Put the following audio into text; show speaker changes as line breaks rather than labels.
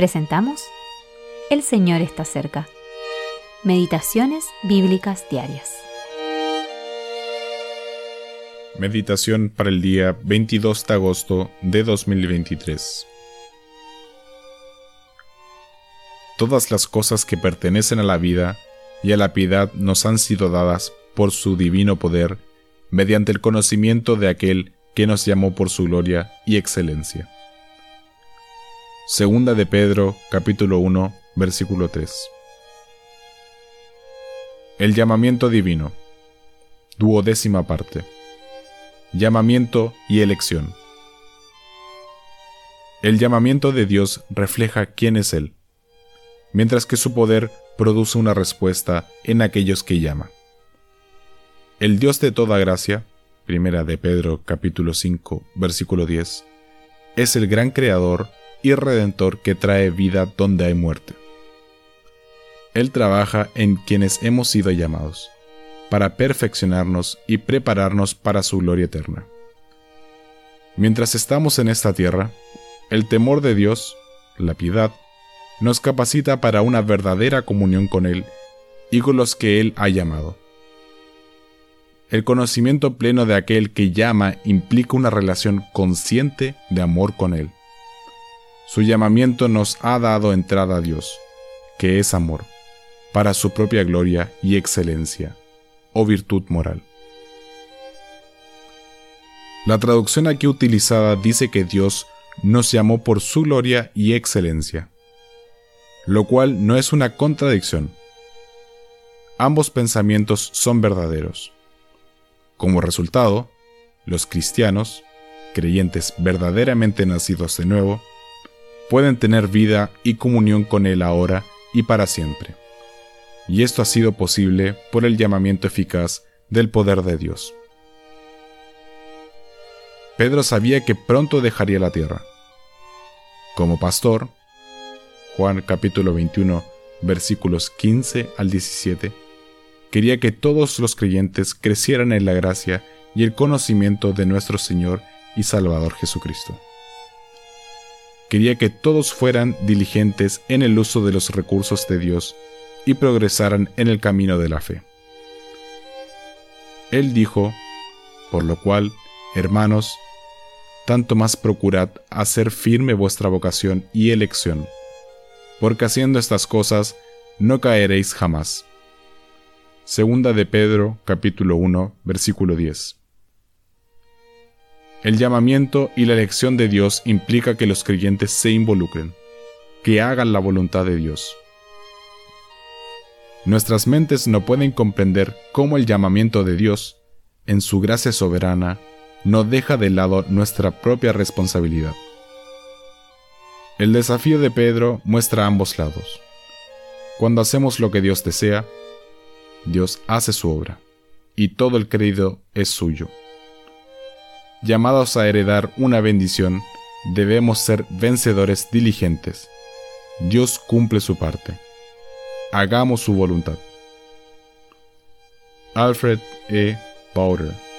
presentamos El Señor está cerca. Meditaciones Bíblicas Diarias.
Meditación para el día 22 de agosto de 2023. Todas las cosas que pertenecen a la vida y a la piedad nos han sido dadas por su divino poder, mediante el conocimiento de aquel que nos llamó por su gloria y excelencia. Segunda de Pedro, capítulo 1, versículo 3. El llamamiento divino. Duodécima parte. Llamamiento y elección. El llamamiento de Dios refleja quién es Él, mientras que su poder produce una respuesta en aquellos que llama. El Dios de toda gracia, primera de Pedro capítulo 5, versículo 10, es el gran creador y redentor que trae vida donde hay muerte. Él trabaja en quienes hemos sido llamados, para perfeccionarnos y prepararnos para su gloria eterna. Mientras estamos en esta tierra, el temor de Dios, la piedad, nos capacita para una verdadera comunión con Él y con los que Él ha llamado. El conocimiento pleno de aquel que llama implica una relación consciente de amor con Él. Su llamamiento nos ha dado entrada a Dios, que es amor, para su propia gloria y excelencia, o virtud moral. La traducción aquí utilizada dice que Dios nos llamó por su gloria y excelencia, lo cual no es una contradicción. Ambos pensamientos son verdaderos. Como resultado, los cristianos, creyentes verdaderamente nacidos de nuevo, pueden tener vida y comunión con Él ahora y para siempre. Y esto ha sido posible por el llamamiento eficaz del poder de Dios. Pedro sabía que pronto dejaría la tierra. Como pastor, Juan capítulo 21 versículos 15 al 17, quería que todos los creyentes crecieran en la gracia y el conocimiento de nuestro Señor y Salvador Jesucristo quería que todos fueran diligentes en el uso de los recursos de Dios y progresaran en el camino de la fe. Él dijo, por lo cual, hermanos, tanto más procurad hacer firme vuestra vocación y elección, porque haciendo estas cosas no caeréis jamás. Segunda de Pedro, capítulo 1, versículo 10. El llamamiento y la elección de Dios implica que los creyentes se involucren, que hagan la voluntad de Dios. Nuestras mentes no pueden comprender cómo el llamamiento de Dios, en su gracia soberana, no deja de lado nuestra propia responsabilidad. El desafío de Pedro muestra ambos lados. Cuando hacemos lo que Dios desea, Dios hace su obra, y todo el crédito es suyo llamados a heredar una bendición, debemos ser vencedores diligentes. Dios cumple su parte. Hagamos su voluntad. Alfred E. Bowder